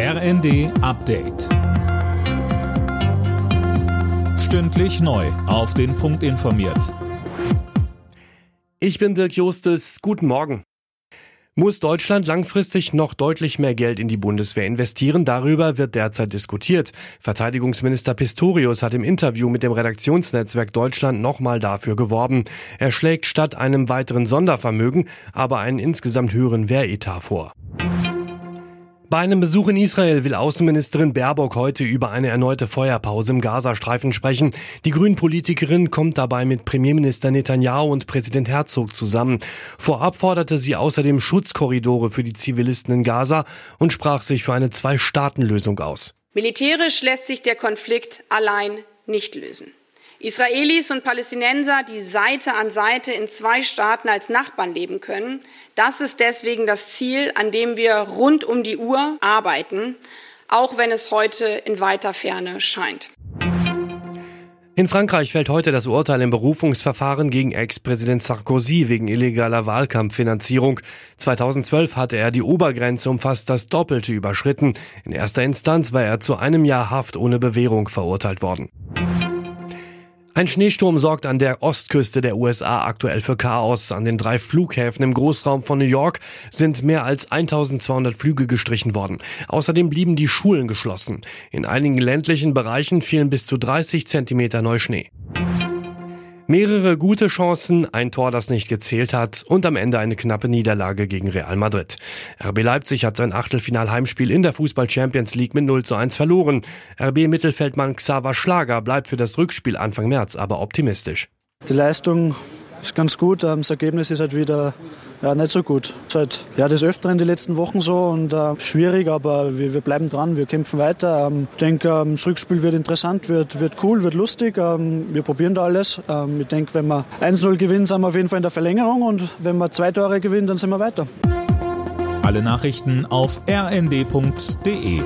RND Update. Stündlich neu. Auf den Punkt informiert. Ich bin Dirk Justes. Guten Morgen. Muss Deutschland langfristig noch deutlich mehr Geld in die Bundeswehr investieren? Darüber wird derzeit diskutiert. Verteidigungsminister Pistorius hat im Interview mit dem Redaktionsnetzwerk Deutschland nochmal dafür geworben. Er schlägt statt einem weiteren Sondervermögen aber einen insgesamt höheren Wehretat vor. Bei einem Besuch in Israel will Außenministerin Baerbock heute über eine erneute Feuerpause im Gazastreifen sprechen. Die Grünen-Politikerin kommt dabei mit Premierminister Netanyahu und Präsident Herzog zusammen. Vorab forderte sie außerdem Schutzkorridore für die Zivilisten in Gaza und sprach sich für eine Zwei-Staaten-Lösung aus. Militärisch lässt sich der Konflikt allein nicht lösen. Israelis und Palästinenser, die Seite an Seite in zwei Staaten als Nachbarn leben können, das ist deswegen das Ziel, an dem wir rund um die Uhr arbeiten, auch wenn es heute in weiter Ferne scheint. In Frankreich fällt heute das Urteil im Berufungsverfahren gegen Ex-Präsident Sarkozy wegen illegaler Wahlkampffinanzierung. 2012 hatte er die Obergrenze um fast das Doppelte überschritten. In erster Instanz war er zu einem Jahr Haft ohne Bewährung verurteilt worden. Ein Schneesturm sorgt an der Ostküste der USA aktuell für Chaos. An den drei Flughäfen im Großraum von New York sind mehr als 1200 Flüge gestrichen worden. Außerdem blieben die Schulen geschlossen. In einigen ländlichen Bereichen fielen bis zu 30 Zentimeter Neuschnee. Mehrere gute Chancen, ein Tor, das nicht gezählt hat und am Ende eine knappe Niederlage gegen Real Madrid. RB Leipzig hat sein Achtelfinal-Heimspiel in der Fußball Champions League mit 0 zu 1 verloren. RB-Mittelfeldmann Xaver Schlager bleibt für das Rückspiel Anfang März aber optimistisch. Die Leistung ist ganz gut. Ähm, das Ergebnis ist halt wieder ja, nicht so gut. Es ist halt ja, des Öfteren die letzten Wochen so und äh, schwierig, aber wir, wir, bleiben dran, wir kämpfen weiter. Ähm, ich denke, ähm, das Rückspiel wird interessant, wird, wird cool, wird lustig. Ähm, wir probieren da alles. Ähm, ich denke, wenn wir 1-0 gewinnen, sind wir auf jeden Fall in der Verlängerung und wenn wir zwei Tore gewinnen, dann sind wir weiter. Alle Nachrichten auf rnd.de